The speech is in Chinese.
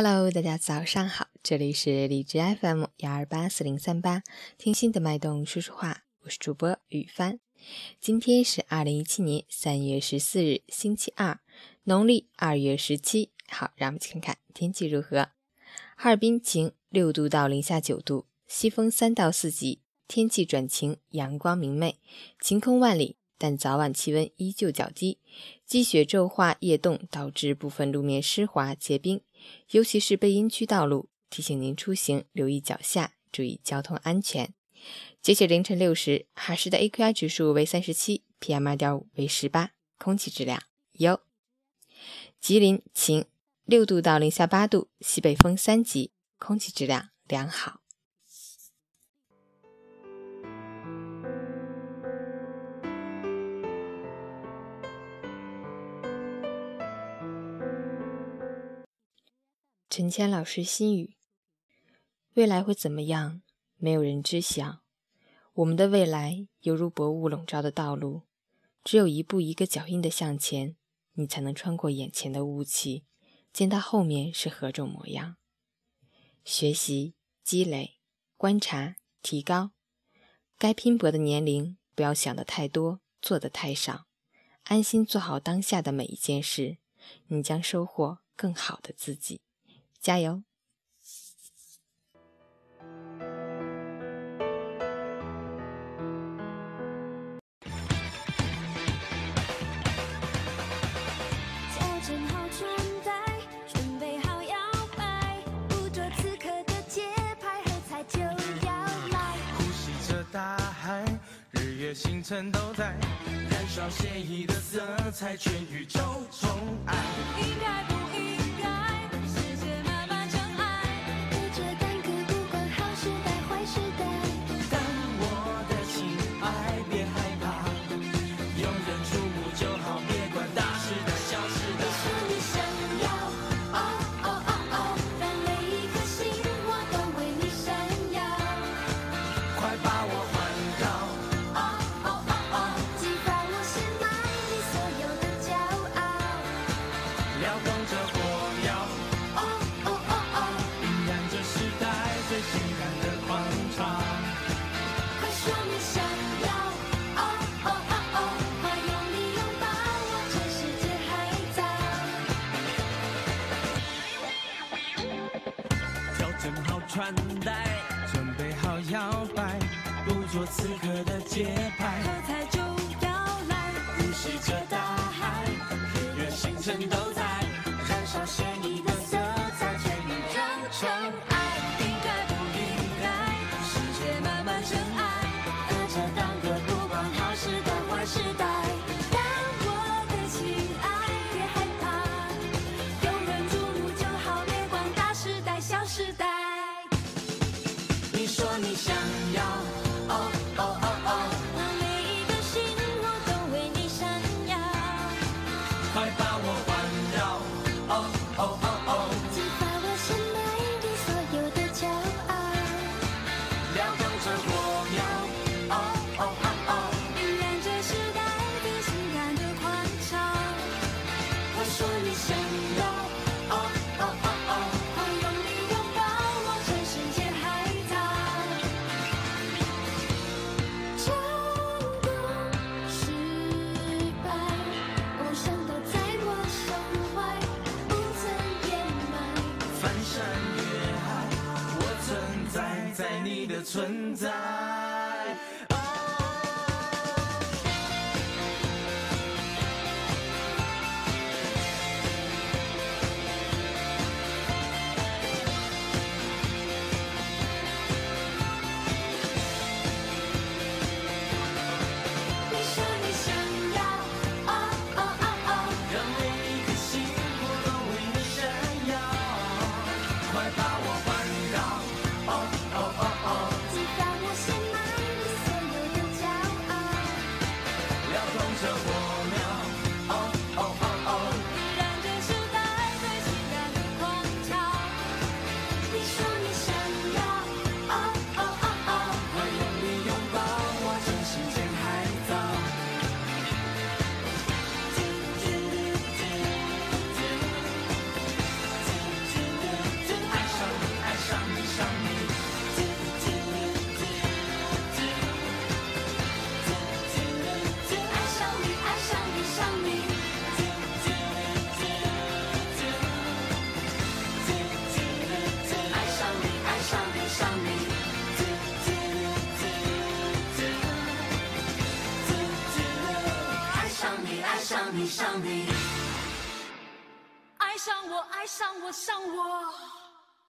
Hello，大家早上好，这里是荔枝 FM 幺二八四零三八，听心的脉动说说话，我是主播雨帆。今天是二零一七年三月十四日，星期二，农历二月十七。好，让我们去看看天气如何。哈尔滨晴，六度到零下九度，西风三到四级，天气转晴，阳光明媚，晴空万里。但早晚气温依旧较低，积雪骤化夜冻，导致部分路面湿滑结冰，尤其是背阴区道路，提醒您出行留意脚下，注意交通安全。截止凌晨六时，哈市的 AQI 指数为三十七，PM 二点五为十八，空气质量优。吉林晴，六度到零下八度，西北风三级，空气质量良好。陈谦老师心语：未来会怎么样？没有人知晓。我们的未来犹如薄雾笼罩的道路，只有一步一个脚印的向前，你才能穿过眼前的雾气，见到后面是何种模样。学习、积累、观察、提高，该拼搏的年龄，不要想的太多，做的太少，安心做好当下的每一件事，你将收获更好的自己。加油！调整好穿戴，准备好摇摆，捕捉此刻的节拍，喝彩就要来。呼吸着大海，日月星辰都在燃烧写意的色彩，全宇宙宠爱。应该不应穿戴，准备好摇摆，捕捉此刻的节拍。着火苗，爱上你。爱上我，爱上我，上我。